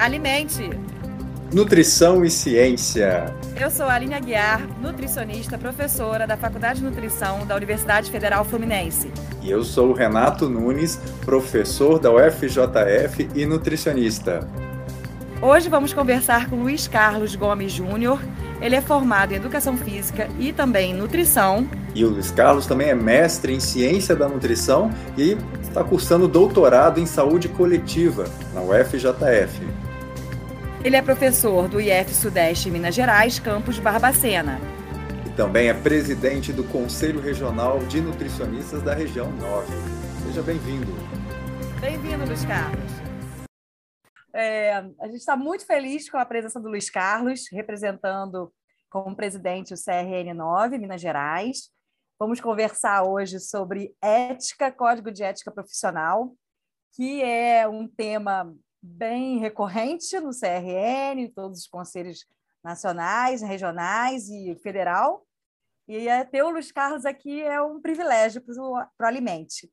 Alimente! Nutrição e Ciência. Eu sou a Aline Aguiar, nutricionista, professora da Faculdade de Nutrição da Universidade Federal Fluminense. E eu sou o Renato Nunes, professor da UFJF e nutricionista. Hoje vamos conversar com Luiz Carlos Gomes Júnior. Ele é formado em Educação Física e também em Nutrição. E o Luiz Carlos também é mestre em Ciência da Nutrição e está cursando doutorado em Saúde Coletiva na UFJF. Ele é professor do IF Sudeste Minas Gerais, campus Barbacena. E também é presidente do Conselho Regional de Nutricionistas da região 9. Seja bem-vindo. Bem-vindo, Luiz Carlos. É, a gente está muito feliz com a presença do Luiz Carlos, representando como presidente o CRN 9, Minas Gerais. Vamos conversar hoje sobre ética, código de ética profissional, que é um tema bem recorrente no CRN, em todos os conselhos nacionais, regionais e federal. E ter o Luiz Carlos aqui é um privilégio para o Alimente.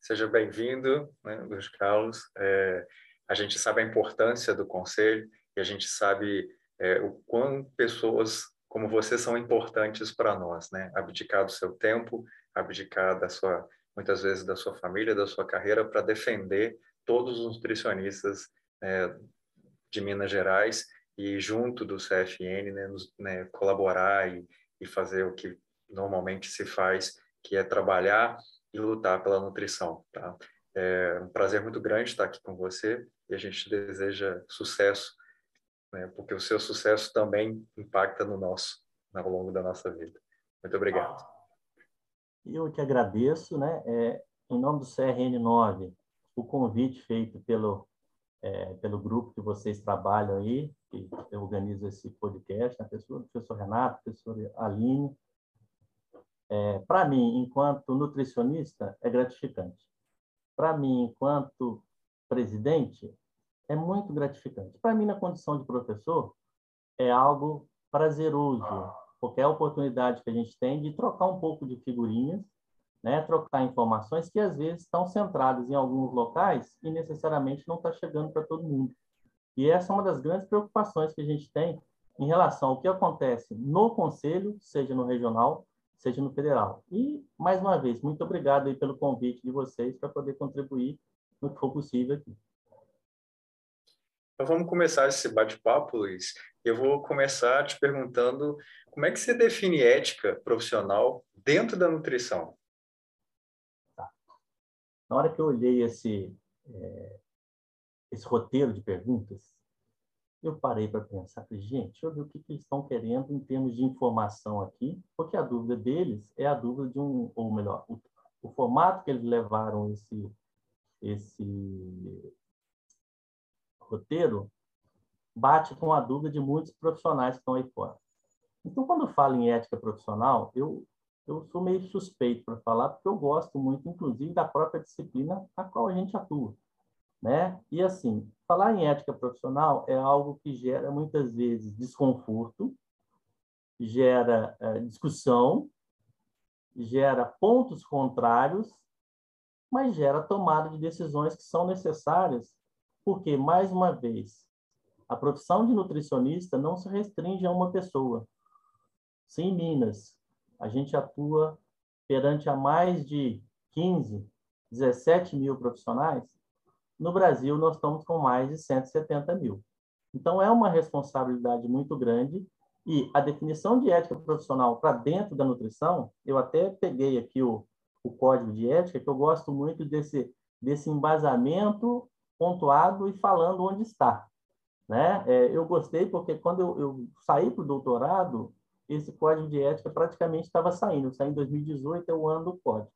Seja bem-vindo, né, Luiz Carlos. É, a gente sabe a importância do conselho e a gente sabe é, o quão pessoas como vocês são importantes para nós, né? Abdicar do seu tempo, abdicar da sua, muitas vezes da sua família, da sua carreira, para defender todos os nutricionistas né, de Minas Gerais e junto do CFN, né, nos, né, colaborar e, e fazer o que normalmente se faz, que é trabalhar e lutar pela nutrição, tá? É um prazer muito grande estar aqui com você e a gente deseja sucesso né? porque o seu sucesso também impacta no nosso, ao longo da nossa vida. Muito obrigado. Eu que agradeço, né? É, em nome do CRN9, o convite feito pelo, é, pelo grupo que vocês trabalham aí, que organiza esse podcast, a né? pessoa, o professor Renato, a professora Aline. É, Para mim, enquanto nutricionista, é gratificante. Para mim, enquanto presidente, é muito gratificante. Para mim, na condição de professor, é algo prazeroso, porque é a oportunidade que a gente tem de trocar um pouco de figurinhas, né? trocar informações que às vezes estão centradas em alguns locais e necessariamente não está chegando para todo mundo. E essa é uma das grandes preocupações que a gente tem em relação ao que acontece no conselho, seja no regional, seja no federal. E mais uma vez, muito obrigado aí pelo convite de vocês para poder contribuir no que for possível aqui. Então vamos começar esse bate-papo, Luiz. Eu vou começar te perguntando como é que você define ética profissional dentro da nutrição? Na hora que eu olhei esse, é, esse roteiro de perguntas, eu parei para pensar, gente, deixa eu ver o que, que eles estão querendo em termos de informação aqui, porque a dúvida deles é a dúvida de um, ou melhor, o, o formato que eles levaram esse, esse roteiro bate com a dúvida de muitos profissionais que estão aí fora. Então, quando eu falo em ética profissional, eu, eu sou meio suspeito para falar, porque eu gosto muito, inclusive, da própria disciplina a qual a gente atua. Né? E, assim, falar em ética profissional é algo que gera, muitas vezes, desconforto, gera é, discussão, gera pontos contrários, mas gera tomada de decisões que são necessárias porque, mais uma vez, a profissão de nutricionista não se restringe a uma pessoa. Sim, Minas, a gente atua perante a mais de 15, 17 mil profissionais. No Brasil, nós estamos com mais de 170 mil. Então, é uma responsabilidade muito grande e a definição de ética profissional para dentro da nutrição, eu até peguei aqui o, o código de ética, que eu gosto muito desse, desse embasamento pontuado e falando onde está. Né? É, eu gostei porque quando eu, eu saí para o doutorado, esse código de ética praticamente estava saindo. Saiu em 2018, é o ano do código.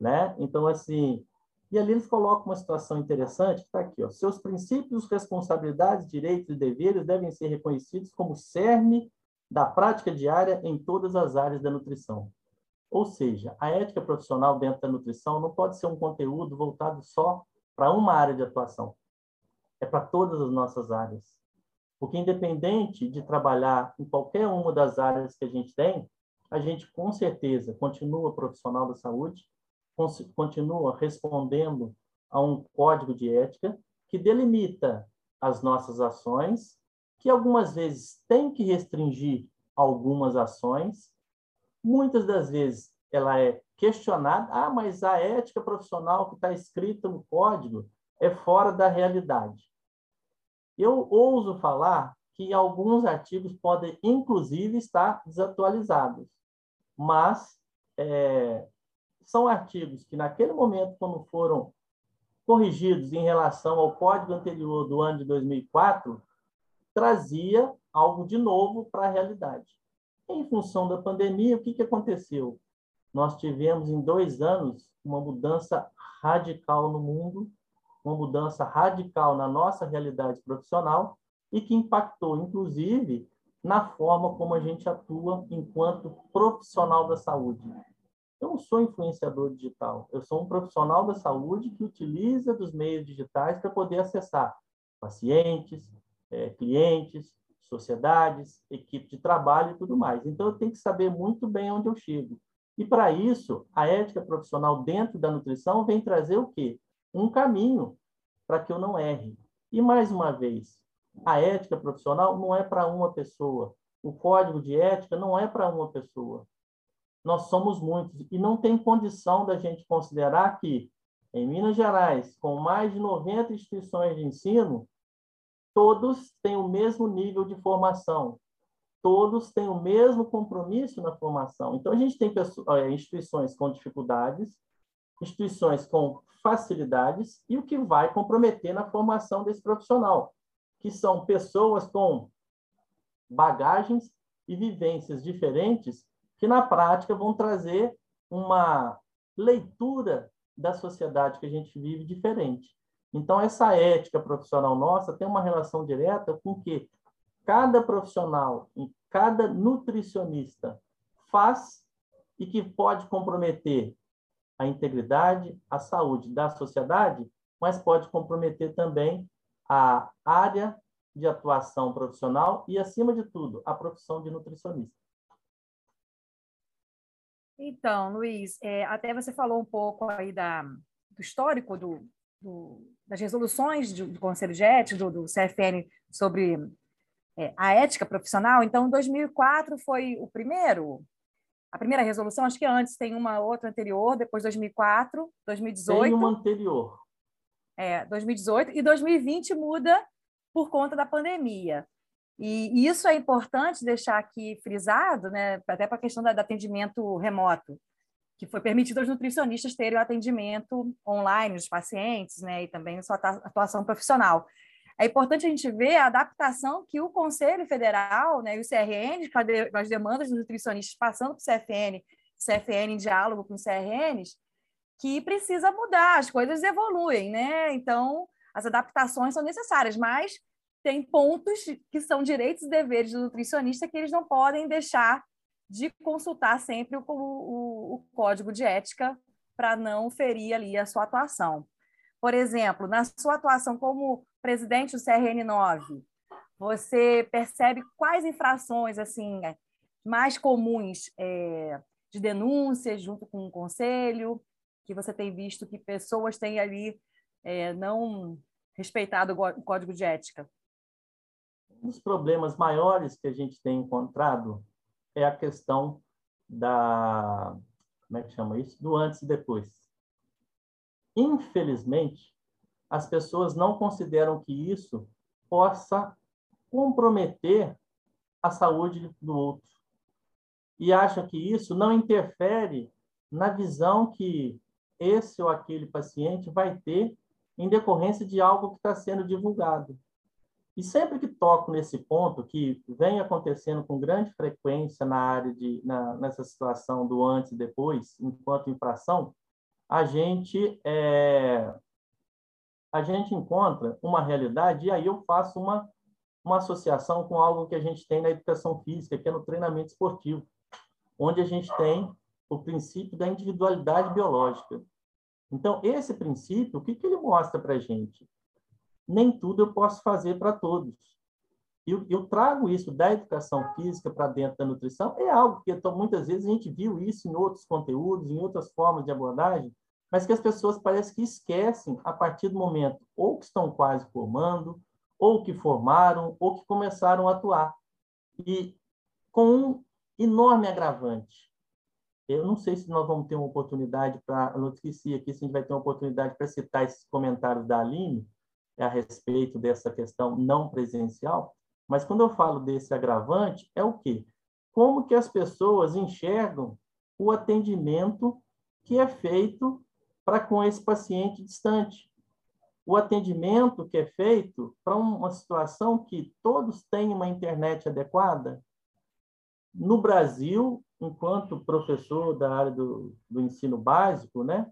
Né? Então, assim, e ali eles colocam uma situação interessante, que está aqui, ó. Seus princípios, responsabilidades, direitos e deveres devem ser reconhecidos como cerne da prática diária em todas as áreas da nutrição. Ou seja, a ética profissional dentro da nutrição não pode ser um conteúdo voltado só para uma área de atuação. É para todas as nossas áreas. Porque, independente de trabalhar em qualquer uma das áreas que a gente tem, a gente, com certeza, continua profissional da saúde, continua respondendo a um código de ética que delimita as nossas ações, que algumas vezes tem que restringir algumas ações, muitas das vezes ela é questionada, ah, mas a ética profissional que está escrita no código é fora da realidade. Eu ouso falar que alguns artigos podem, inclusive, estar desatualizados, mas é, são artigos que, naquele momento, quando foram corrigidos em relação ao código anterior do ano de 2004, trazia algo de novo para a realidade. Em função da pandemia, o que, que aconteceu? Nós tivemos em dois anos uma mudança radical no mundo, uma mudança radical na nossa realidade profissional e que impactou, inclusive, na forma como a gente atua enquanto profissional da saúde. Eu não sou influenciador digital, eu sou um profissional da saúde que utiliza dos meios digitais para poder acessar pacientes, é, clientes, sociedades, equipe de trabalho e tudo mais. Então, eu tenho que saber muito bem onde eu chego. E, para isso, a ética profissional dentro da nutrição vem trazer o quê? Um caminho para que eu não erre. E, mais uma vez, a ética profissional não é para uma pessoa. O código de ética não é para uma pessoa. Nós somos muitos. E não tem condição da gente considerar que, em Minas Gerais, com mais de 90 instituições de ensino, todos têm o mesmo nível de formação, todos têm o mesmo compromisso na formação. Então, a gente tem eh, instituições com dificuldades, instituições com facilidades e o que vai comprometer na formação desse profissional, que são pessoas com bagagens e vivências diferentes que, na prática, vão trazer uma leitura da sociedade que a gente vive diferente. Então, essa ética profissional nossa tem uma relação direta com que cada profissional, cada nutricionista faz e que pode comprometer a integridade, a saúde da sociedade, mas pode comprometer também a área de atuação profissional e, acima de tudo, a profissão de nutricionista. Então, Luiz, é, até você falou um pouco aí da, do histórico do, do, das resoluções do, do, Conselho Ética, do, do CFN, sobre é, a ética profissional. Então, 2004 foi o primeiro, a primeira resolução, acho que antes tem uma outra anterior, depois 2004, 2018. Tem uma anterior. É, 2018 e 2020 muda por conta da pandemia. E, isso é importante deixar aqui frisado, né, até para a questão do atendimento remoto que foi permitido aos nutricionistas terem o atendimento online dos pacientes, né, e também sua atuação profissional. É importante a gente ver a adaptação que o Conselho Federal né, e o CRN, com as demandas dos nutricionistas passando para o CFN, CFN em diálogo com os CRNs, que precisa mudar, as coisas evoluem, né? Então, as adaptações são necessárias, mas tem pontos que são direitos e deveres do nutricionista que eles não podem deixar de consultar sempre o, o, o código de ética para não ferir ali a sua atuação. Por exemplo, na sua atuação como presidente do CRN9, você percebe quais infrações assim mais comuns é, de denúncias junto com o conselho, que você tem visto que pessoas têm ali é, não respeitado o código de ética? Um dos problemas maiores que a gente tem encontrado é a questão da como é que chama isso? Do antes e depois. Infelizmente, as pessoas não consideram que isso possa comprometer a saúde do outro. E acham que isso não interfere na visão que esse ou aquele paciente vai ter em decorrência de algo que está sendo divulgado. E sempre que toco nesse ponto, que vem acontecendo com grande frequência na área de na, nessa situação do antes e depois, enquanto infração, a gente é, a gente encontra uma realidade e aí eu faço uma uma associação com algo que a gente tem na educação física, que é no treinamento esportivo, onde a gente tem o princípio da individualidade biológica. Então, esse princípio, o que, que ele mostra para a gente? nem tudo eu posso fazer para todos. E eu, eu, trago isso da educação física para dentro da nutrição, é algo que então, muitas vezes a gente viu isso em outros conteúdos, em outras formas de abordagem, mas que as pessoas parecem que esquecem a partir do momento ou que estão quase formando, ou que formaram, ou que começaram a atuar. E com um enorme agravante. Eu não sei se nós vamos ter uma oportunidade para, eu não esqueci aqui, se a gente vai ter uma oportunidade para citar esses comentários da Aline a respeito dessa questão não presencial, mas quando eu falo desse agravante, é o quê? Como que as pessoas enxergam o atendimento que é feito para com esse paciente distante. O atendimento que é feito para uma situação que todos têm uma internet adequada. No Brasil, enquanto professor da área do, do ensino básico, né,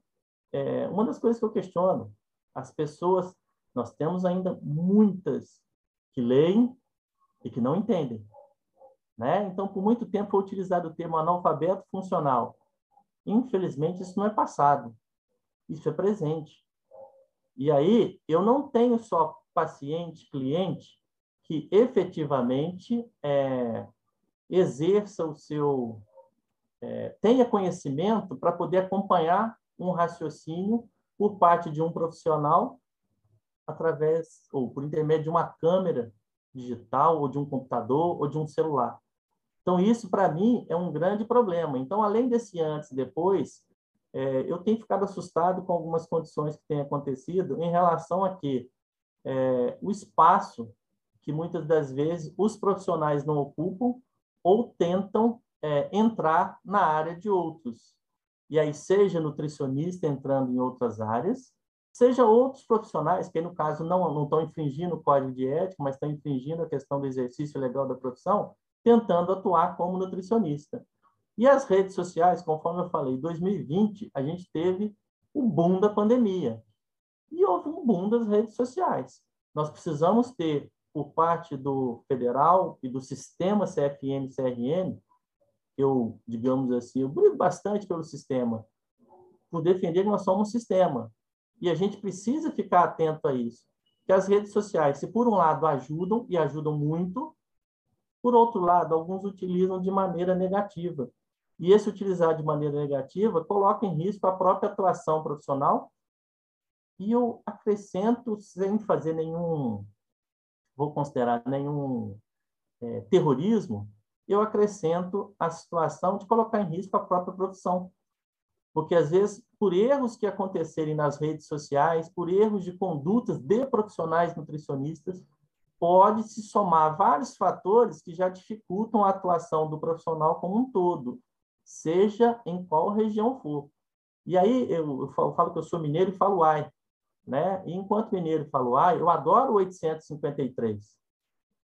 é, uma das coisas que eu questiono, as pessoas, nós temos ainda muitas que leem e que não entendem. Né? Então, por muito tempo foi utilizado o termo analfabeto funcional. Infelizmente, isso não é passado, isso é presente. E aí, eu não tenho só paciente, cliente, que efetivamente é, exerça o seu. É, tenha conhecimento para poder acompanhar um raciocínio por parte de um profissional através ou por intermédio de uma câmera digital ou de um computador ou de um celular. Então, isso, para mim, é um grande problema. Então, além desse antes e depois, é, eu tenho ficado assustado com algumas condições que têm acontecido em relação a que é, o espaço que muitas das vezes os profissionais não ocupam ou tentam é, entrar na área de outros. E aí, seja nutricionista entrando em outras áreas, seja outros profissionais, que no caso não, não estão infringindo o código de ética, mas estão infringindo a questão do exercício legal da profissão, tentando atuar como nutricionista. E as redes sociais, conforme eu falei, em 2020 a gente teve o boom da pandemia. E houve um boom das redes sociais. Nós precisamos ter, por parte do federal e do sistema CFM CRM, eu, digamos assim, eu brigo bastante pelo sistema, por defender que nós somos um sistema. E a gente precisa ficar atento a isso. Que as redes sociais, se por um lado ajudam, e ajudam muito, por outro lado, alguns utilizam de maneira negativa. E esse utilizar de maneira negativa coloca em risco a própria atuação profissional. E eu acrescento, sem fazer nenhum, vou considerar nenhum é, terrorismo, eu acrescento a situação de colocar em risco a própria profissão. Porque, às vezes, por erros que acontecerem nas redes sociais, por erros de condutas de profissionais nutricionistas, pode se somar vários fatores que já dificultam a atuação do profissional como um todo, seja em qual região for. E aí eu, falo, que eu sou mineiro e falo ai, né? E enquanto mineiro falo ai, eu adoro o 853.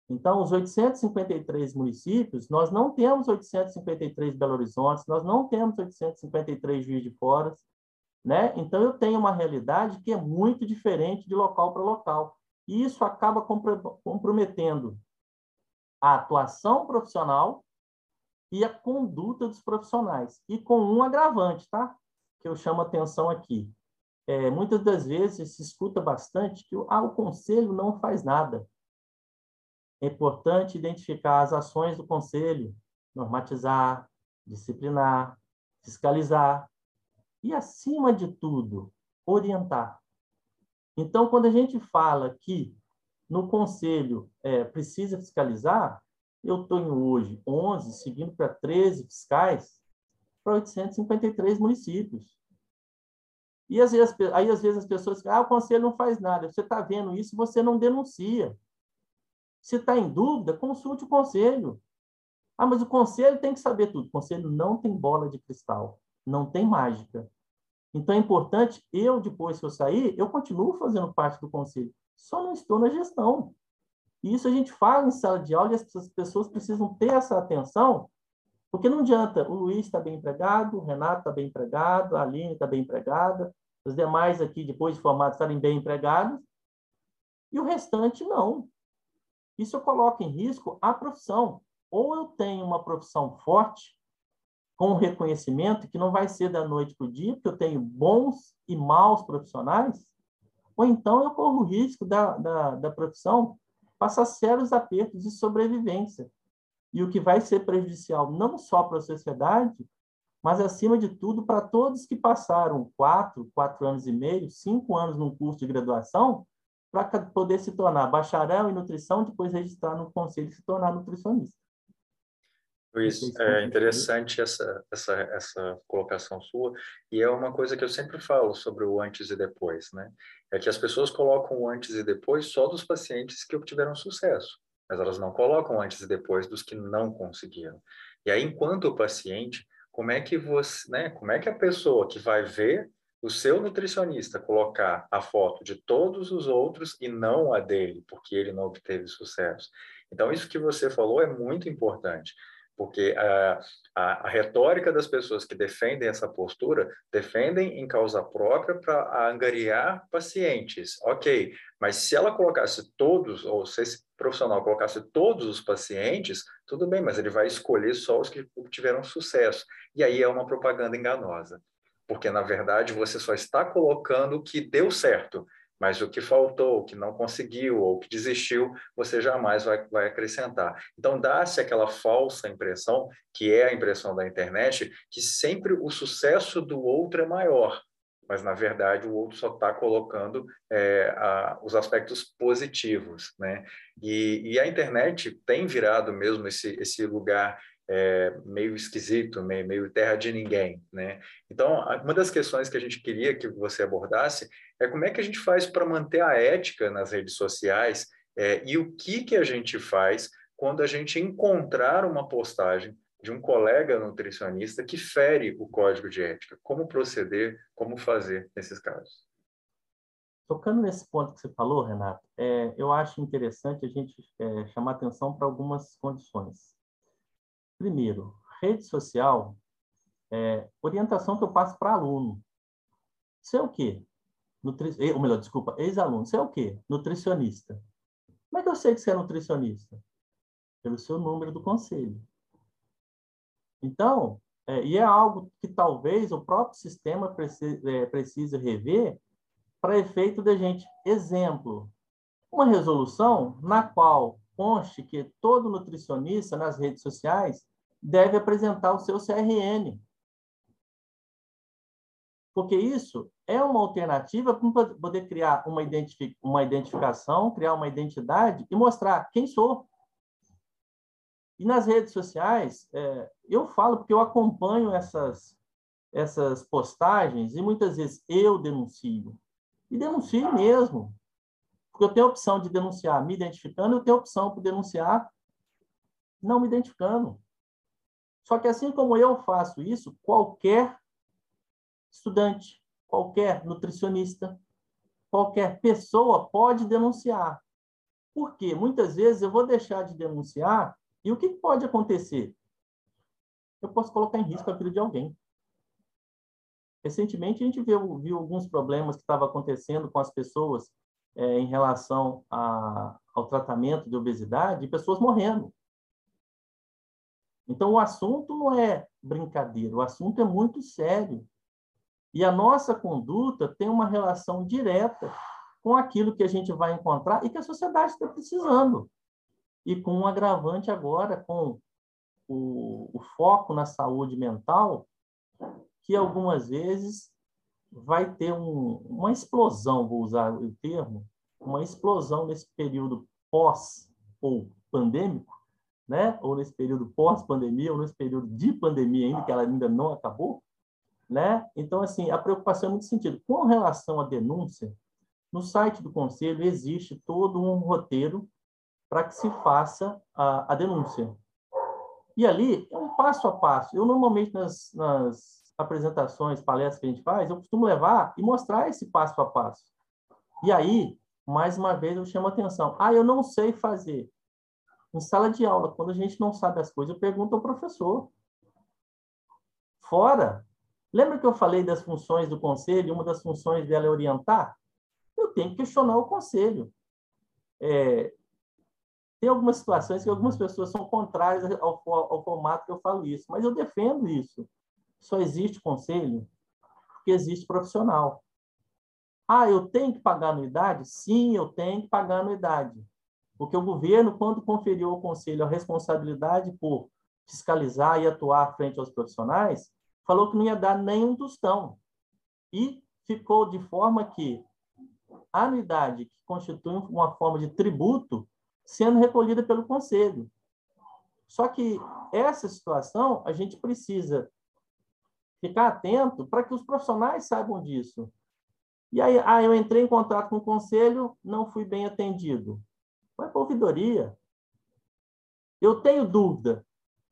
Então, os 853 municípios, nós não temos 853 Belo Horizonte, nós não temos 853 Juiz de Fora, né? Então, eu tenho uma realidade que é muito diferente de local para local. E isso acaba comprometendo a atuação profissional e a conduta dos profissionais. E com um agravante, tá? Que eu chamo atenção aqui. É, muitas das vezes se escuta bastante que ah, o conselho não faz nada. É importante identificar as ações do conselho, normatizar, disciplinar, fiscalizar e, acima de tudo, orientar. Então, quando a gente fala que no conselho é, precisa fiscalizar, eu tenho hoje 11, seguindo para 13 fiscais, para 853 municípios. E às vezes, aí, às vezes, as pessoas dizem, ah, o conselho não faz nada. Você está vendo isso, você não denuncia. Se está em dúvida, consulte o conselho. Ah, mas o conselho tem que saber tudo. O conselho não tem bola de cristal, não tem mágica. Então é importante, eu, depois que eu sair, eu continuo fazendo parte do conselho, só não estou na gestão. E isso a gente fala em sala de aula e as pessoas precisam ter essa atenção, porque não adianta, o Luiz está bem empregado, o Renato está bem empregado, a Aline está bem empregada, os demais aqui, depois de formados, estarem bem empregados, e o restante não. Isso coloca em risco a profissão. Ou eu tenho uma profissão forte, com reconhecimento, que não vai ser da noite para o dia, porque eu tenho bons e maus profissionais, ou então eu corro o risco da, da, da profissão passar sérios apertos de sobrevivência. E o que vai ser prejudicial não só para a sociedade, mas, acima de tudo, para todos que passaram quatro, quatro anos e meio, cinco anos num curso de graduação, para poder se tornar bacharel em nutrição, depois registrar no conselho e se tornar nutricionista. Luiz, é interessante essa, essa, essa colocação sua, e é uma coisa que eu sempre falo sobre o antes e depois, né? É que as pessoas colocam o antes e depois só dos pacientes que obtiveram sucesso, mas elas não colocam antes e depois dos que não conseguiram. E aí, enquanto o paciente, como é que você, né, como é que a pessoa que vai ver o seu nutricionista colocar a foto de todos os outros e não a dele, porque ele não obteve sucesso. Então, isso que você falou é muito importante porque a, a, a, retórica das pessoas que defendem essa postura defendem em causa própria para angariar pacientes. Ok, mas se ela colocasse todos, ou se esse profissional colocasse todos os pacientes, tudo bem, mas ele vai escolher só os que tiveram sucesso. E aí é uma propaganda enganosa, porque na verdade você só está colocando o que deu certo mas o que faltou, o que não conseguiu ou que desistiu, você jamais vai, vai acrescentar. Então, dá-se aquela falsa impressão, que é a impressão da internet, que sempre o sucesso do outro é maior, mas na verdade o outro só está colocando é, a, os aspectos positivos, né? E, e, a internet tem virado mesmo esse, esse lugar é, meio esquisito, meio, meio terra de ninguém, né? Então, uma das questões que a gente queria que você abordasse é como é que a gente faz para manter a ética nas redes sociais é, e o que que a gente faz quando a gente encontrar uma postagem de um colega nutricionista que fere o código de ética. Como proceder, como fazer nesses casos? Tocando nesse ponto que você falou, Renato, é, eu acho interessante a gente é, chamar atenção para algumas condições. Primeiro, rede social, é, orientação que eu passo para aluno. Isso é o quê? Nutri... Ou melhor, desculpa, ex-aluno. Isso é o quê? Nutricionista. Como é que eu sei que você é nutricionista? Pelo seu número do conselho. Então, é, e é algo que talvez o próprio sistema precise, é, precise rever para efeito da gente. Exemplo, uma resolução na qual conste que todo nutricionista nas redes sociais deve apresentar o seu CRN. Porque isso é uma alternativa para poder criar uma, uma identificação, criar uma identidade e mostrar quem sou. E nas redes sociais, é, eu falo porque eu acompanho essas, essas postagens e muitas vezes eu denuncio. E denuncio mesmo. Porque eu tenho a opção de denunciar me identificando, eu tenho a opção de denunciar não me identificando. Só que assim como eu faço isso, qualquer estudante, qualquer nutricionista, qualquer pessoa pode denunciar. Porque muitas vezes eu vou deixar de denunciar e o que pode acontecer? Eu posso colocar em risco a vida de alguém. Recentemente, a gente viu, viu alguns problemas que estavam acontecendo com as pessoas é, em relação a, ao tratamento de obesidade pessoas morrendo. Então, o assunto não é brincadeira, o assunto é muito sério. E a nossa conduta tem uma relação direta com aquilo que a gente vai encontrar e que a sociedade está precisando. E com um agravante agora, com o, o foco na saúde mental, que algumas vezes vai ter um, uma explosão, vou usar o termo, uma explosão nesse período pós ou pandêmico, né? ou nesse período pós-pandemia, ou nesse período de pandemia ainda, que ela ainda não acabou, né? Então, assim, a preocupação é muito sentido. Com relação à denúncia, no site do Conselho existe todo um roteiro para que se faça a, a, denúncia. E ali é um passo a passo. Eu, normalmente, nas, nas apresentações, palestras que a gente faz, eu costumo levar e mostrar esse passo a passo. E aí, mais uma vez, eu chamo a atenção. Ah, eu não sei fazer. Em sala de aula, quando a gente não sabe as coisas, eu pergunto ao professor. Fora, lembra que eu falei das funções do conselho? Uma das funções dela é orientar? Eu tenho que questionar o conselho. É, tem algumas situações que algumas pessoas são contrárias ao, ao, formato que eu falo isso, mas eu defendo isso. Só existe conselho porque existe profissional. Ah, eu tenho que pagar anuidade? Sim, eu tenho que pagar anuidade. Porque o governo, quando conferiu ao Conselho a responsabilidade por fiscalizar e atuar frente aos profissionais, falou que não ia dar nenhum tostão. E ficou de forma que anuidade que constitui uma forma de tributo sendo recolhida pelo conselho. Só que essa situação a gente precisa ficar atento para que os profissionais saibam disso. E aí, ah, eu entrei em contato com o conselho, não fui bem atendido. Vai para a ouvidoria. Eu tenho dúvida.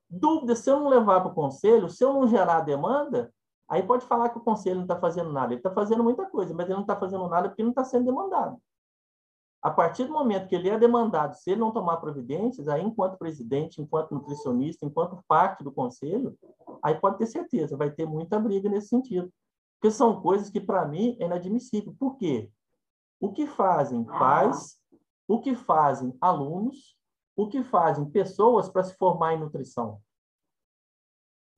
Dúvida, se eu não levar para o conselho, se eu não gerar demanda, aí pode falar que o conselho não está fazendo nada. Ele está fazendo muita coisa, mas ele não está fazendo nada porque não está sendo demandado. A partir do momento que ele é demandado, se ele não tomar providências, aí enquanto presidente, enquanto nutricionista, enquanto parte do conselho, aí pode ter certeza, vai ter muita briga nesse sentido. Porque são coisas que, para mim, é inadmissível. Por quê? O que fazem pais, o que fazem alunos, o que fazem pessoas para se formar em nutrição?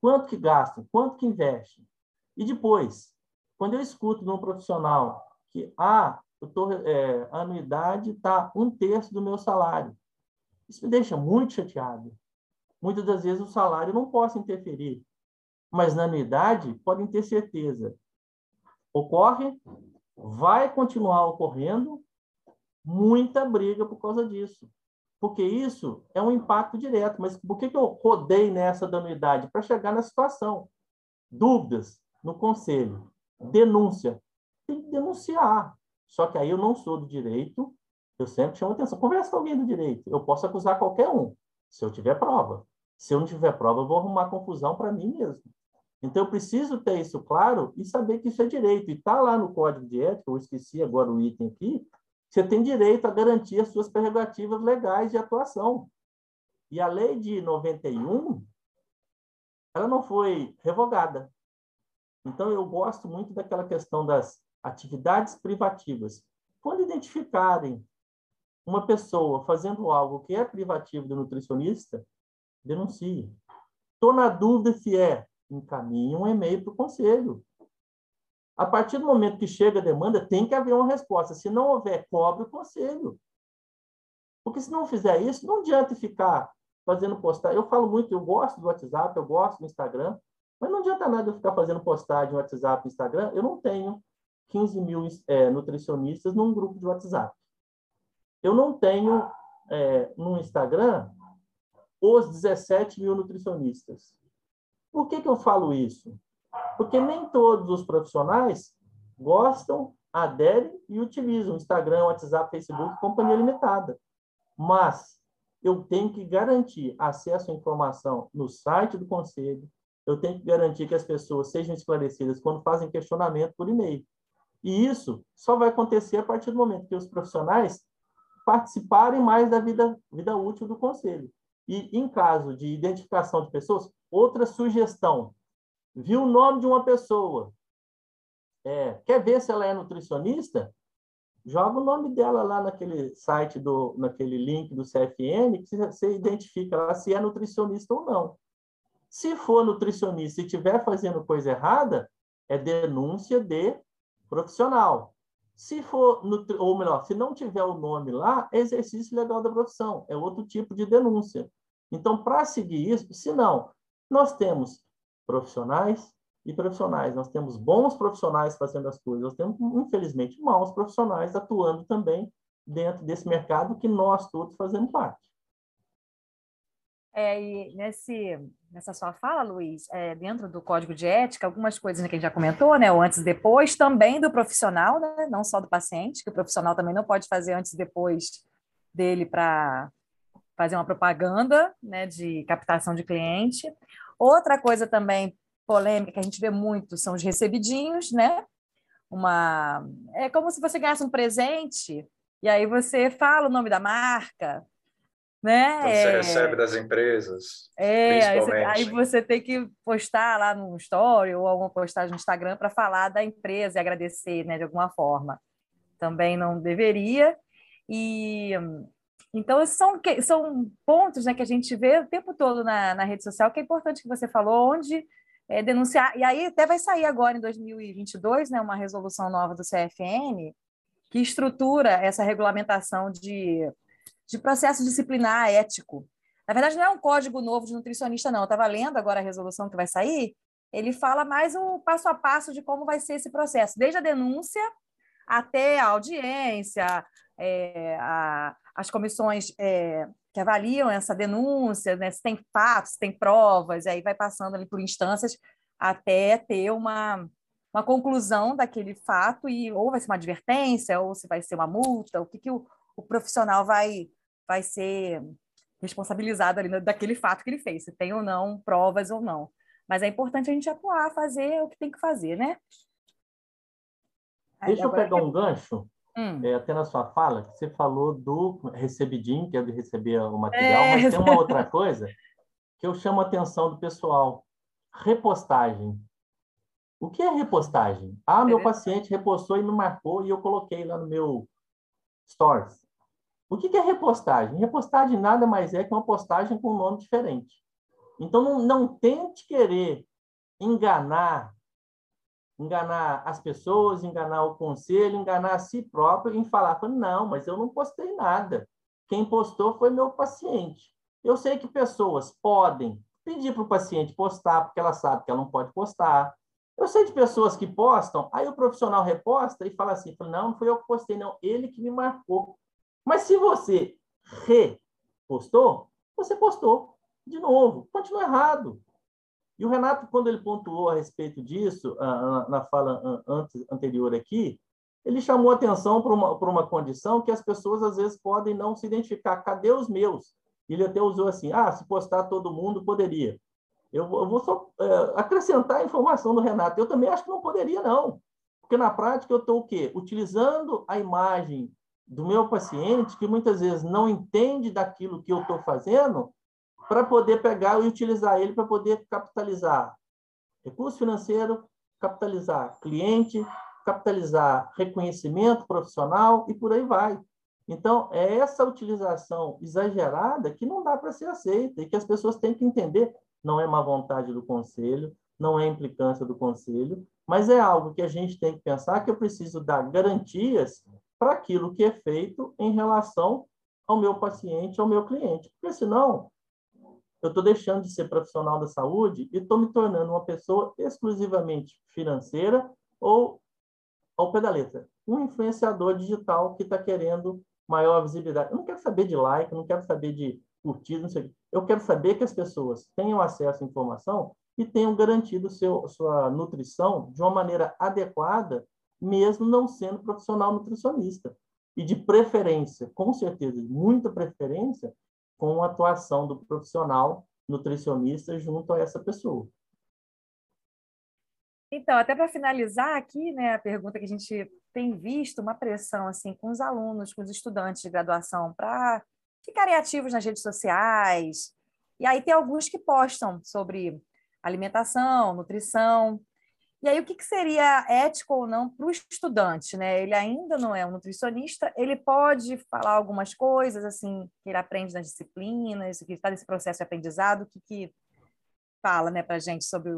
Quanto que gastam? Quanto que investem? E depois, quando eu escuto de um profissional que, ah, eu tô, é, a anuidade está um terço do meu salário. Isso me deixa muito chateado. Muitas das vezes o salário não posso interferir, mas na anuidade podem ter certeza. Ocorre, vai continuar ocorrendo muita briga por causa disso. Porque isso é um impacto direto. Mas por que, que eu rodei nessa da anuidade? Para chegar na situação. Dúvidas no conselho. Denúncia. Tem que denunciar. Só que aí eu não sou do direito, eu sempre chamo atenção. Conversa com alguém do direito. Eu posso acusar qualquer um, se eu tiver prova. Se eu não tiver prova, eu vou arrumar confusão para mim mesmo. Então, eu preciso ter isso claro e saber que isso é direito. E está lá no Código de Ética, eu esqueci agora o item aqui, você tem direito a garantir as suas prerrogativas legais de atuação. E a lei de 91, ela não foi revogada. Então, eu gosto muito daquela questão das atividades privativas. Quando identificarem uma pessoa fazendo algo que é privativo do nutricionista, denuncie. Estou na dúvida se é, encaminhe um e-mail para o conselho. A partir do momento que chega a demanda, tem que haver uma resposta. Se não houver, cobre o conselho. Porque se não fizer isso, não adianta ficar fazendo postagem. Eu falo muito, eu gosto do WhatsApp, eu gosto do Instagram, mas não adianta nada eu ficar fazendo postagem no WhatsApp Instagram. Eu não tenho 15 mil é, nutricionistas num grupo de WhatsApp. Eu não tenho é, no Instagram os 17 mil nutricionistas. Por que, que eu falo isso? Porque nem todos os profissionais gostam, aderem e utilizam Instagram, WhatsApp, Facebook, companhia limitada. Mas eu tenho que garantir acesso à informação no site do conselho, eu tenho que garantir que as pessoas sejam esclarecidas quando fazem questionamento por e-mail. E isso só vai acontecer a partir do momento que os profissionais participarem mais da vida, vida útil do conselho. E, em caso de identificação de pessoas, outra sugestão. Viu o nome de uma pessoa, é, quer ver se ela é nutricionista? Joga o nome dela lá naquele site, do, naquele link do CFN, que você identifica lá se é nutricionista ou não. Se for nutricionista e estiver fazendo coisa errada, é denúncia de profissional. Se for, ou melhor, se não tiver o nome lá, é exercício legal da profissão, é outro tipo de denúncia. Então, para seguir isso, se não, nós temos profissionais e profissionais, nós temos bons profissionais fazendo as coisas, nós temos, infelizmente, maus profissionais atuando também dentro desse mercado que nós todos fazemos parte. É, e nesse, nessa sua fala, Luiz, é, dentro do código de ética, algumas coisas né, que a gente já comentou, né, o antes e depois, também do profissional, né, não só do paciente, que o profissional também não pode fazer antes e depois dele para fazer uma propaganda né, de captação de cliente. Outra coisa também polêmica que a gente vê muito são os recebidinhos, né? Uma é como se você ganhasse um presente e aí você fala o nome da marca, né? Então, você é, recebe das empresas. É, aí você, aí você, tem que postar lá no story ou alguma postagem no Instagram para falar da empresa e agradecer, né, de alguma forma. Também não deveria. E então são, são pontos né, que a gente vê o tempo todo na, na rede social que é importante que você falou, onde é, denunciar. E aí até vai sair agora em 2022 né, uma resolução nova do CFN que estrutura essa regulamentação de de processo disciplinar ético. Na verdade, não é um código novo de nutricionista, não. Eu estava lendo agora a resolução que vai sair. Ele fala mais o passo a passo de como vai ser esse processo, desde a denúncia até a audiência, é, a, as comissões é, que avaliam essa denúncia, né, se tem fatos, se tem provas, aí vai passando ali por instâncias até ter uma, uma conclusão daquele fato e ou vai ser uma advertência ou se vai ser uma multa, o que, que o, o profissional vai, vai ser responsabilizado ali daquele fato que ele fez, se tem ou não provas ou não. Mas é importante a gente atuar, fazer o que tem que fazer, né? Deixa eu pegar um gancho, hum. é, até na sua fala, que você falou do recebidinho, que é de receber o material, é... mas tem uma outra coisa que eu chamo a atenção do pessoal. Repostagem. O que é repostagem? Ah, meu paciente repostou e me marcou e eu coloquei lá no meu Stories. O que é repostagem? Repostagem nada mais é que uma postagem com um nome diferente. Então, não, não tente querer enganar, enganar as pessoas, enganar o conselho, enganar a si próprio em falar, não, mas eu não postei nada. Quem postou foi meu paciente. Eu sei que pessoas podem pedir para o paciente postar, porque ela sabe que ela não pode postar. Eu sei de pessoas que postam, aí o profissional reposta e fala assim, não, não foi eu que postei, não, ele que me marcou. Mas se você repostou, você postou de novo, continua errado. E o Renato, quando ele pontuou a respeito disso, na fala anterior aqui, ele chamou atenção para uma, para uma condição que as pessoas às vezes podem não se identificar. Cadê os meus? Ele até usou assim: ah, se postar todo mundo, poderia. Eu, vou só é, acrescentar a informação do Renato. Eu também acho que não poderia, não. Porque na prática eu estou o quê? Utilizando a imagem do meu paciente, que muitas vezes não entende daquilo que eu estou fazendo, para poder pegar e utilizar ele para poder capitalizar recurso financeiro, capitalizar cliente, capitalizar reconhecimento profissional e por aí vai. Então, é essa utilização exagerada que não dá para ser aceita e que as pessoas têm que entender. Não é má vontade do conselho, não é implicância do conselho, mas é algo que a gente tem que pensar que eu preciso dar garantias para aquilo que é feito em relação ao meu paciente, ao meu cliente. Porque senão, eu estou deixando de ser profissional da saúde e estou me tornando uma pessoa exclusivamente financeira ou, ao pé da letra, um influenciador digital que está querendo maior visibilidade. Eu não quero saber de like, não quero saber de curtida, não sei. Eu quero saber que as pessoas tenham acesso à informação e tenham garantido seu, sua nutrição de uma maneira adequada, mesmo não sendo profissional nutricionista. E de preferência, com certeza, muita preferência, com a atuação do profissional nutricionista junto a essa pessoa. Então, até para finalizar aqui, né, a pergunta que a gente tem visto uma pressão assim com os alunos, com os estudantes de graduação para ficarem ativos nas redes sociais. E aí tem alguns que postam sobre alimentação, nutrição. E aí o que, que seria ético ou não para o estudante, né? Ele ainda não é um nutricionista, ele pode falar algumas coisas assim que ele aprende nas disciplinas, que está nesse processo de aprendizado, o que, que fala, né, para gente sobre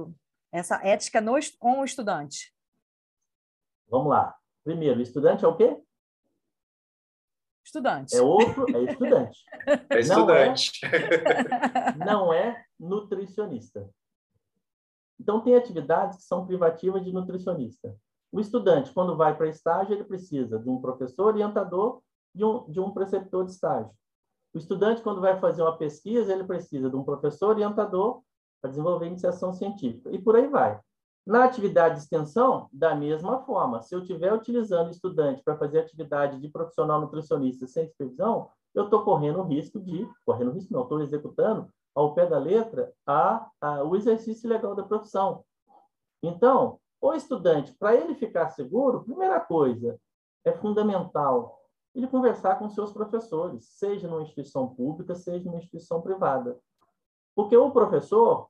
essa ética no, com o estudante? Vamos lá. Primeiro, estudante é o quê? Estudante. É outro, é estudante. É estudante. Não é, não é nutricionista. Então, tem atividades que são privativas de nutricionista. O estudante, quando vai para estágio, ele precisa de um professor orientador, de um, de um preceptor de estágio. O estudante, quando vai fazer uma pesquisa, ele precisa de um professor orientador para desenvolver iniciação científica. E por aí vai. Na atividade de extensão, da mesma forma, se eu estiver utilizando estudante para fazer atividade de profissional nutricionista sem supervisão, eu estou correndo o risco de, correndo risco não, estou executando ao pé da letra a, a, o exercício legal da profissão. Então, o estudante, para ele ficar seguro, primeira coisa, é fundamental ele conversar com seus professores, seja numa instituição pública, seja numa instituição privada. Porque o professor,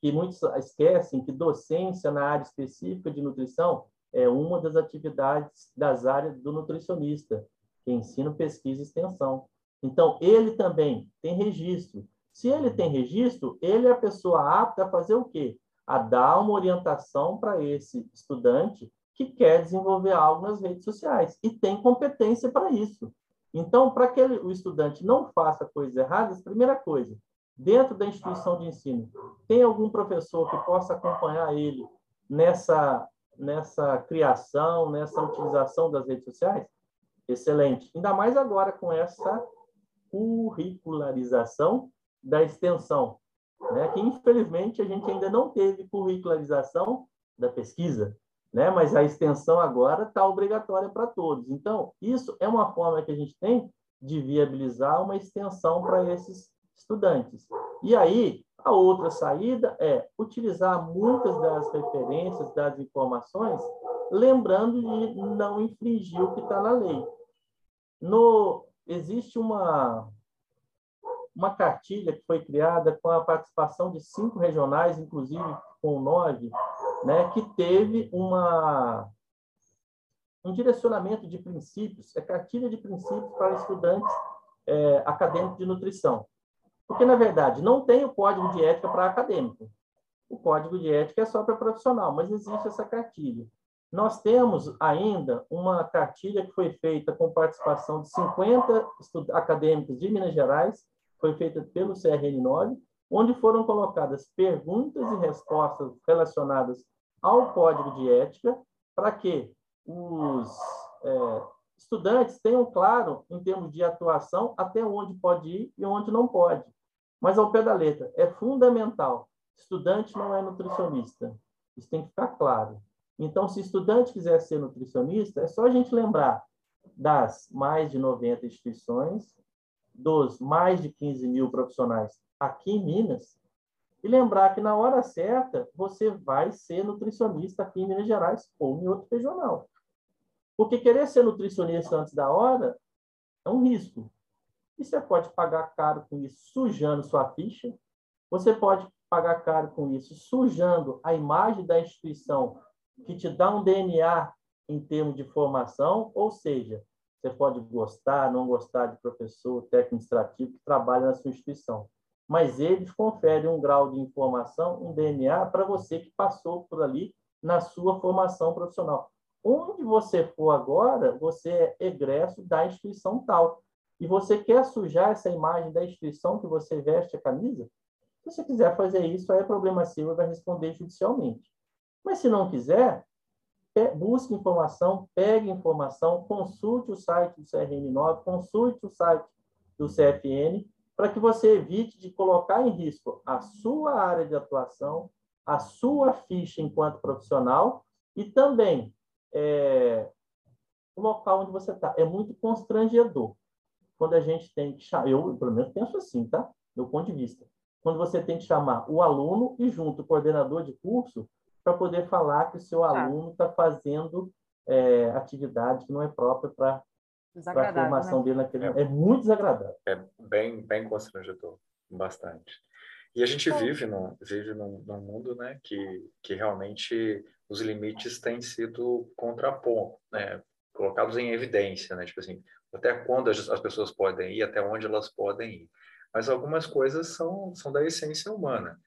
que muitos esquecem que docência na área específica de nutrição é uma das atividades das áreas do nutricionista, que ensina pesquisa e extensão. Então, ele também tem registro. Se ele tem registro, ele é a pessoa apta a fazer o quê? A dar uma orientação para esse estudante que quer desenvolver algo nas redes sociais e tem competência para isso. Então, para que ele, o estudante não faça coisas erradas, primeira coisa, dentro da instituição de ensino, tem algum professor que possa acompanhar ele nessa nessa criação, nessa utilização das redes sociais? Excelente. Ainda mais agora com essa curricularização da extensão, né? que infelizmente a gente ainda não teve curricularização da pesquisa, né? mas a extensão agora está obrigatória para todos. Então, isso é uma forma que a gente tem de viabilizar uma extensão para esses estudantes. E aí, a outra saída é utilizar muitas das referências, das informações, lembrando de não infringir o que está na lei. No, existe uma, uma cartilha que foi criada com a participação de cinco regionais, inclusive com nove, né, que teve uma, um direcionamento de princípios, é cartilha de princípios para estudantes é, acadêmicos de nutrição. Porque, na verdade, não tem o código de ética para acadêmico. O código de ética é só para profissional, mas existe essa cartilha. Nós temos ainda uma cartilha que foi feita com participação de 50 acadêmicos de Minas Gerais, foi feita pelo CRN9, onde foram colocadas perguntas e respostas relacionadas ao código de ética, para que os é, estudantes tenham claro, em termos de atuação, até onde pode ir e onde não pode. Mas, ao pé da letra, é fundamental. Estudante não é nutricionista. Isso tem que ficar claro. Então, se estudante quiser ser nutricionista, é só a gente lembrar das mais de 90 instituições, dos mais de 15 mil profissionais aqui em Minas, e lembrar que na hora certa você vai ser nutricionista aqui em Minas Gerais ou em outro regional. Porque querer ser nutricionista antes da hora é um risco. E você pode pagar caro com isso sujando sua ficha, você pode pagar caro com isso sujando a imagem da instituição que te dá um DNA em termos de formação, ou seja, você pode gostar, não gostar de professor técnico administrativo que trabalha na sua instituição, mas eles conferem um grau de informação, um DNA para você que passou por ali na sua formação profissional. Onde você for agora, você é egresso da instituição tal e você quer sujar essa imagem da instituição que você veste a camisa, se você quiser fazer isso, aí é problema seu vai responder judicialmente. Mas se não quiser, busque informação, pegue informação, consulte o site do CRN9, consulte o site do CFN, para que você evite de colocar em risco a sua área de atuação, a sua ficha enquanto profissional e também é, o local onde você está. É muito constrangedor quando a gente tem que chamar, eu pelo menos penso assim, tá? Meu ponto de vista. Quando você tem que chamar o aluno e junto o coordenador de curso para poder falar que o seu tá. aluno está fazendo é, atividade que não é própria para a formação né? dele naquele é, é muito desagradável. É bem, bem constrangedor, bastante. E a gente vive, no, vive num, num mundo né, que, que realmente os limites têm sido contrapontos, né, colocados em evidência, né, tipo assim, até quando as, as pessoas podem ir, até onde elas podem ir. Mas algumas coisas são, são da essência humana.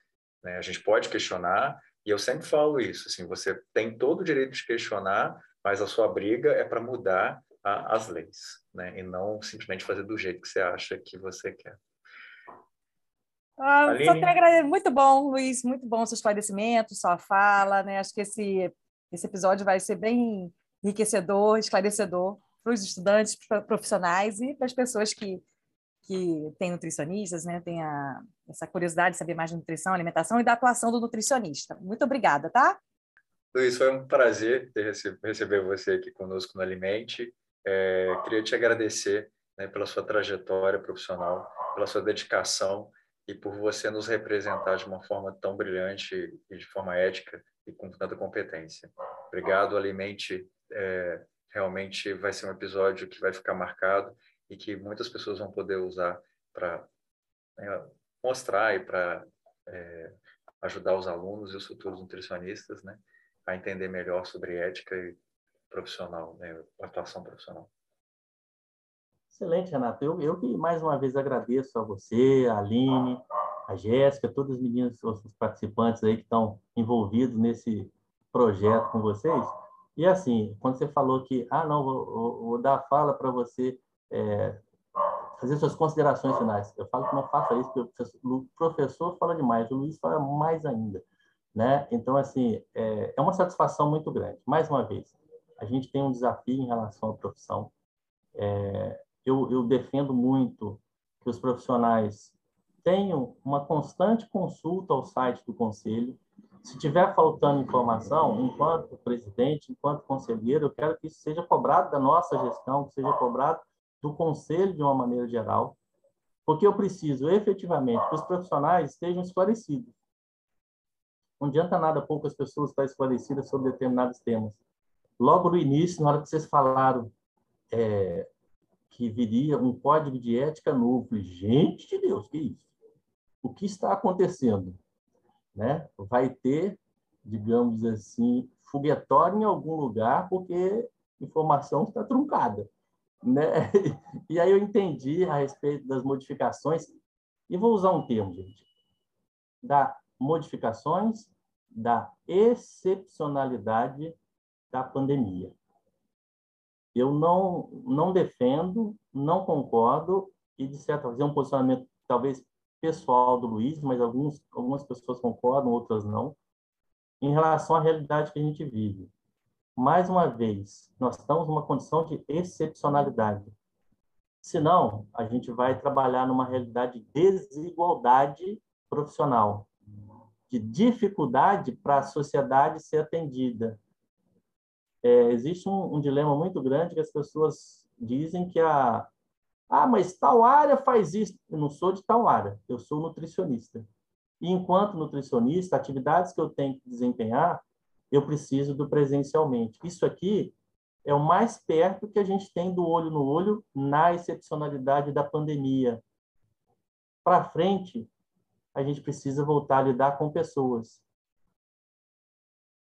Né? A gente pode questionar, e eu sempre falo isso, assim, você tem todo o direito de questionar, mas a sua briga é para mudar a, as leis, né? e não simplesmente fazer do jeito que você acha que você quer. Ah, só quero agradecer. Muito bom, Luiz, muito bom seu esclarecimento, sua fala. Né? Acho que esse, esse episódio vai ser bem enriquecedor, esclarecedor para os estudantes profissionais e para as pessoas que, que têm nutricionistas, né? Tem a, essa curiosidade de saber mais de nutrição, alimentação e da atuação do nutricionista. Muito obrigada, tá? Luiz, foi um prazer receber você aqui conosco no Alimente. É, queria te agradecer né, pela sua trajetória profissional, pela sua dedicação e por você nos representar de uma forma tão brilhante e de forma ética e com tanta competência. Obrigado, Alimente. É, realmente vai ser um episódio que vai ficar marcado e que muitas pessoas vão poder usar para né, mostrar e para é, ajudar os alunos e os futuros nutricionistas né, a entender melhor sobre ética e profissional, né, atuação profissional. Excelente, Renato. Eu, eu que mais uma vez agradeço a você, a Aline, a Jéssica, todas as meninas, os participantes aí que estão envolvidos nesse projeto com vocês. E assim, quando você falou que, ah, não, vou, vou dar a fala para você é, fazer suas considerações finais. Eu falo que não faça isso, porque o professor fala demais, o Luiz fala mais ainda. Né? Então, assim, é, é uma satisfação muito grande. Mais uma vez, a gente tem um desafio em relação à profissão. É, eu, eu defendo muito que os profissionais tenham uma constante consulta ao site do Conselho. Se tiver faltando informação, enquanto presidente, enquanto conselheiro, eu quero que isso seja cobrado da nossa gestão, que seja cobrado do Conselho de uma maneira geral, porque eu preciso efetivamente que os profissionais estejam esclarecidos. Não adianta nada poucas pessoas estar esclarecidas sobre determinados temas. Logo no início, na hora que vocês falaram é, que viria um código de ética novo, falei, gente de Deus, que isso? O que está acontecendo? Né? Vai ter, digamos assim, foguetório em algum lugar, porque informação está truncada. Né? E aí eu entendi a respeito das modificações, e vou usar um termo, gente, da modificações da excepcionalidade da pandemia. Eu não, não defendo, não concordo, e de certa forma, é um posicionamento talvez pessoal do Luiz, mas alguns, algumas pessoas concordam, outras não, em relação à realidade que a gente vive. Mais uma vez, nós estamos numa condição de excepcionalidade. Senão, a gente vai trabalhar numa realidade de desigualdade profissional de dificuldade para a sociedade ser atendida. É, existe um, um, dilema muito grande que as pessoas dizem que a ah, mas tal área faz isso. Eu não sou de tal área, eu sou nutricionista. E enquanto nutricionista, atividades que eu tenho que desempenhar, eu preciso do presencialmente. Isso aqui é o mais perto que a gente tem do olho no olho na excepcionalidade da pandemia. Para frente, a gente precisa voltar a lidar com pessoas.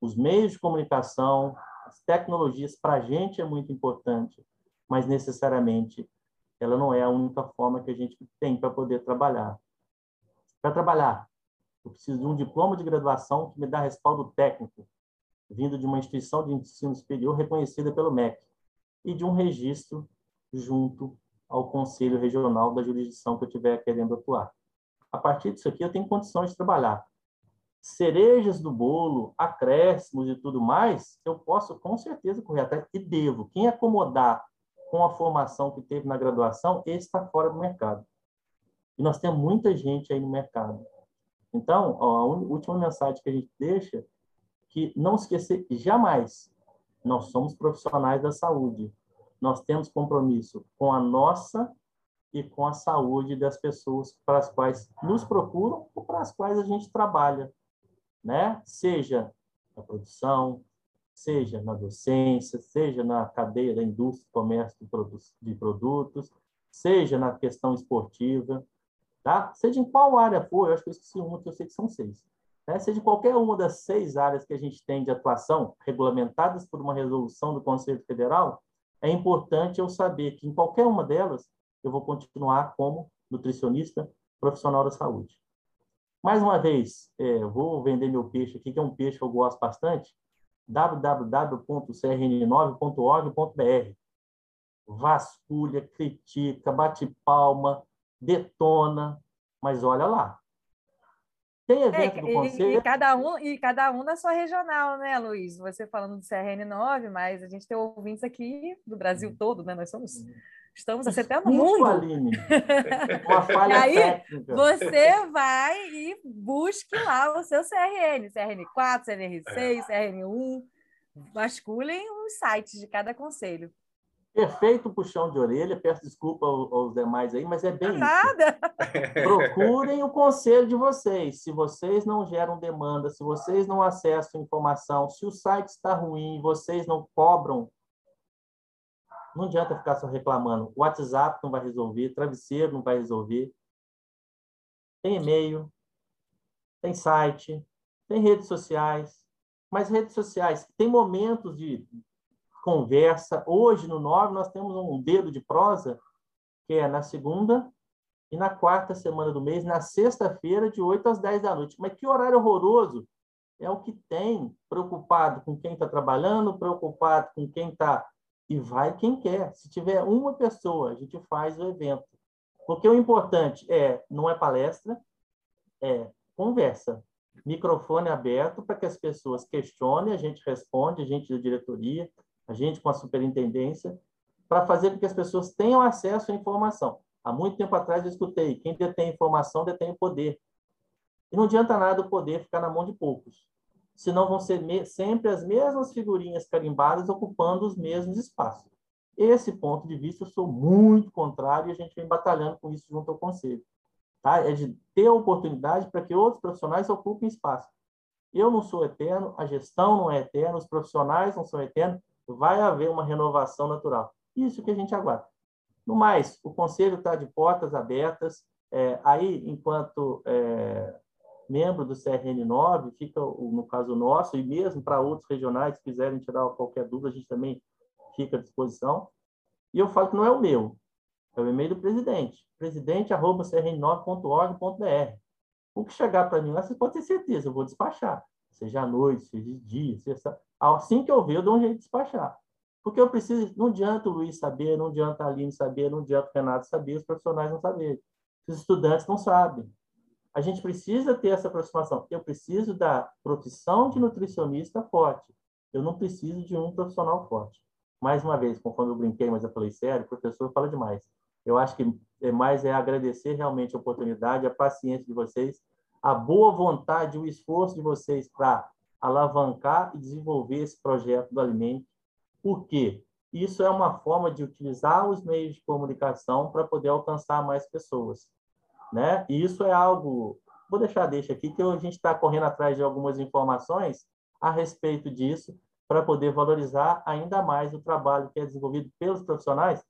Os meios de comunicação, as tecnologias, para a gente é muito importante, mas necessariamente ela não é a única forma que a gente tem para poder trabalhar. Para trabalhar, eu preciso de um diploma de graduação que me dá respaldo técnico, vindo de uma instituição de ensino superior reconhecida pelo MEC, e de um registro junto ao Conselho Regional da jurisdição que eu estiver querendo atuar a partir disso aqui eu tenho condições de trabalhar. Cerejas do bolo, acréscimos e tudo mais, eu posso com certeza correr atrás e devo. Quem acomodar com a formação que teve na graduação, esse está fora do mercado. E nós temos muita gente aí no mercado. Então, ó, a última mensagem que a gente deixa que não esquecer jamais, nós somos profissionais da saúde. Nós temos compromisso com a nossa e com a saúde das pessoas para as quais nos procuram ou para as quais a gente trabalha, né? Seja na produção, seja na docência, seja na cadeia da indústria, comércio de produtos, seja na questão esportiva, tá? Seja em qual área for, eu acho que eu esqueci uma, que eu sei que são seis. Né? Seja qualquer uma das seis áreas que a gente tem de atuação, regulamentadas por uma resolução do Conselho Federal, é importante eu saber que em qualquer uma delas eu vou continuar como nutricionista profissional da saúde. Mais uma vez, é, vou vender meu peixe aqui, que é um peixe que eu gosto bastante, www.crn9.org.br. Vasculha, critica, bate palma, detona, mas olha lá. Tem é, evento é, do conselho. E, cada um, e cada um na sua regional, né, Luiz? Você falando do CRN9, mas a gente tem ouvintes aqui do Brasil uhum. todo, né? Nós somos uhum. Estamos acertando o mundo. Aline. Uma falha e aí, técnica. Você vai e busque lá o seu CRN, CRN4, CRN6, é. CRN1. Vasculhem os sites de cada conselho. Perfeito puxão de orelha, peço desculpa aos demais aí, mas é bem Nada. isso. Procurem o conselho de vocês. Se vocês não geram demanda, se vocês não acessam informação, se o site está ruim, vocês não cobram não adianta ficar só reclamando. O WhatsApp não vai resolver, travesseiro não vai resolver. Tem e-mail, tem site, tem redes sociais. Mas redes sociais, tem momentos de conversa. Hoje, no 9, nós temos um dedo de prosa, que é na segunda e na quarta semana do mês, na sexta-feira, de 8 às 10 da noite. Mas que horário horroroso! É o que tem, preocupado com quem está trabalhando, preocupado com quem está e vai quem quer. Se tiver uma pessoa, a gente faz o evento. Porque o importante é, não é palestra, é conversa. microfone aberto para que as pessoas questionem, a gente responde, a gente da diretoria, a gente com a superintendência, para fazer com que as pessoas tenham acesso à informação. Há muito tempo atrás eu escutei, quem detém informação detém o poder. E não adianta nada o poder ficar na mão de poucos. Senão vão ser sempre as mesmas figurinhas carimbadas ocupando os mesmos espaços. Esse ponto de vista eu sou muito contrário e a gente vem batalhando com isso junto ao Conselho. Tá? É de ter oportunidade para que outros profissionais ocupem espaço. Eu não sou eterno, a gestão não é eterna, os profissionais não são eternos, vai haver uma renovação natural. Isso que a gente aguarda. No mais, o Conselho está de portas abertas. É, aí, enquanto é, membro do CRN9, fica, no caso nosso, e mesmo para outros regionais que quiserem tirar qualquer dúvida, a gente também fica à disposição. E eu falo que não é o meu, é o e-mail do presidente, presidente.crn9.org.br. O que chegar para mim lá, você pode ter certeza, eu vou despachar. Seja à noite, seja de dia, seja... assim que eu ver, eu dou um jeito de despachar. Porque eu preciso, não adianta o Luiz saber, não adianta a Aline saber, não adianta o Renato saber, os profissionais não saberem. Os estudantes não sabem. A gente precisa ter essa aproximação. Eu preciso da profissão de nutricionista forte. Eu não preciso de um profissional forte. Mais uma vez, conforme eu brinquei, mas eu falei sério, o professor fala demais. Eu acho que é mais é agradecer realmente a oportunidade, a paciência de vocês, a boa vontade, o esforço de vocês para alavancar e desenvolver esse projeto do alimento por quê? Isso é uma forma de utilizar os meios de comunicação para poder alcançar mais pessoas. Né? E isso é algo. Vou deixar deixa aqui que a gente está correndo atrás de algumas informações a respeito disso para poder valorizar ainda mais o trabalho que é desenvolvido pelos profissionais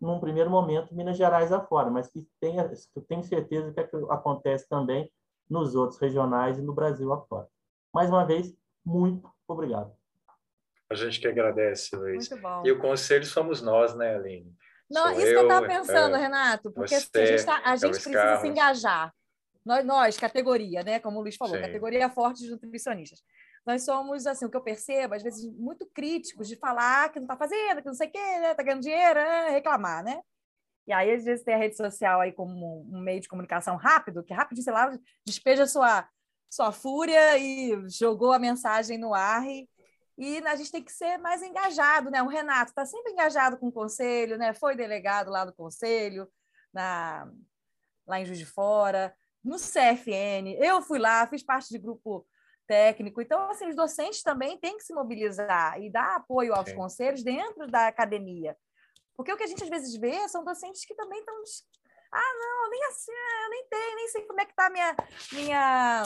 num primeiro momento Minas Gerais afora, mas que tenha, eu tenho certeza que acontece também nos outros regionais e no Brasil afora. Mais uma vez, muito obrigado. A gente que agradece, Luiz. Muito bom. E o conselho somos nós, né, Aline? Não, isso eu, que eu estava pensando, é, Renato, porque você, a gente, tá, a gente precisa Carlos. se engajar. Nós, nós, categoria, né? Como o Luiz falou, Sim. categoria forte de nutricionistas. Nós somos, assim, o que eu percebo, às vezes, muito críticos de falar que não está fazendo, que não sei o quê, né? Está ganhando dinheiro, né? reclamar, né? E aí, às vezes, tem a rede social aí como um meio de comunicação rápido, que rapidinho, sei lá, despeja sua, sua fúria e jogou a mensagem no ar e e a gente tem que ser mais engajado, né? O Renato está sempre engajado com o conselho, né? Foi delegado lá do conselho, na, lá em Juiz de Fora, no CFN. Eu fui lá, fiz parte de grupo técnico. Então, assim, os docentes também têm que se mobilizar e dar apoio aos Sim. conselhos dentro da academia. Porque o que a gente às vezes vê são docentes que também estão ah, não, nem assim, eu nem tenho, nem sei como é que está a minha, minha,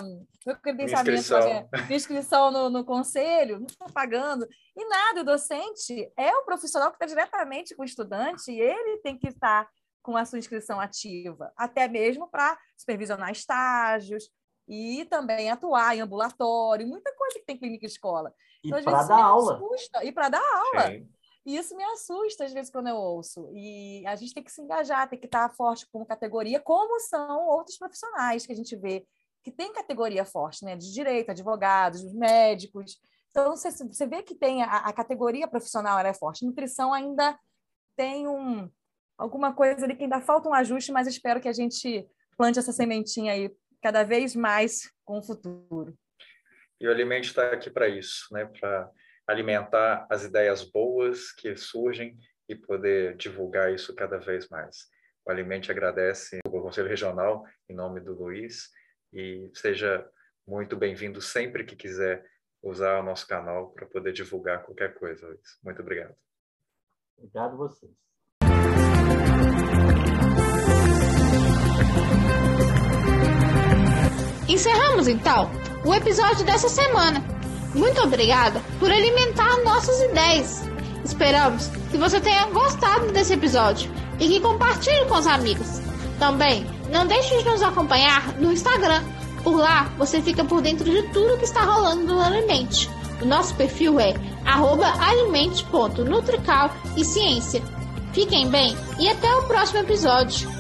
meu credenciamento, inscrição, minha, minha inscrição no, no conselho, não estou pagando. E nada, o docente é o profissional que está diretamente com o estudante e ele tem que estar com a sua inscrição ativa, até mesmo para supervisionar estágios e também atuar em ambulatório, muita coisa que tem clínica e escola. Então, e para dar aula. Assusta, e para dar aula. E isso me assusta às vezes quando eu ouço. E a gente tem que se engajar, tem que estar forte como categoria, como são outros profissionais que a gente vê que tem categoria forte, né? De direito, advogados, médicos. Então, você, você vê que tem a, a categoria profissional é forte. Nutrição ainda tem um, alguma coisa ali que ainda falta um ajuste, mas espero que a gente plante essa sementinha aí cada vez mais com o futuro. E o alimento está aqui para isso, né? Para alimentar as ideias boas que surgem e poder divulgar isso cada vez mais. O Alimente agradece o Conselho Regional, em nome do Luiz, e seja muito bem-vindo sempre que quiser usar o nosso canal para poder divulgar qualquer coisa, Luiz. Muito obrigado. Obrigado a vocês. Encerramos então o episódio dessa semana. Muito obrigada por alimentar nossas ideias. Esperamos que você tenha gostado desse episódio e que compartilhe com os amigos. Também não deixe de nos acompanhar no Instagram. Por lá você fica por dentro de tudo que está rolando no Alimente. O nosso perfil é alimente.nutrical e ciência. Fiquem bem e até o próximo episódio.